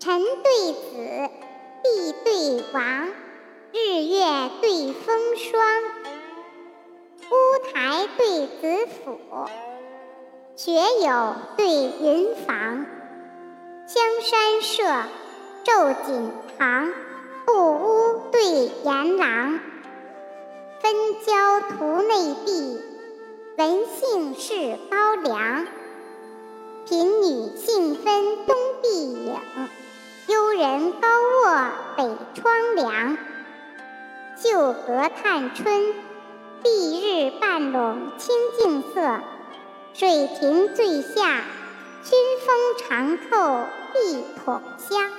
臣对子，帝对王，日月对风霜。乌台对子府，学友对云房。香山社，昼锦堂，布屋对檐廊。分交图内壁，文姓是高粱。贫女杏分东，人高卧北窗凉。绣阁探春，碧日半笼清净色。水亭醉下，熏风长透碧桶香。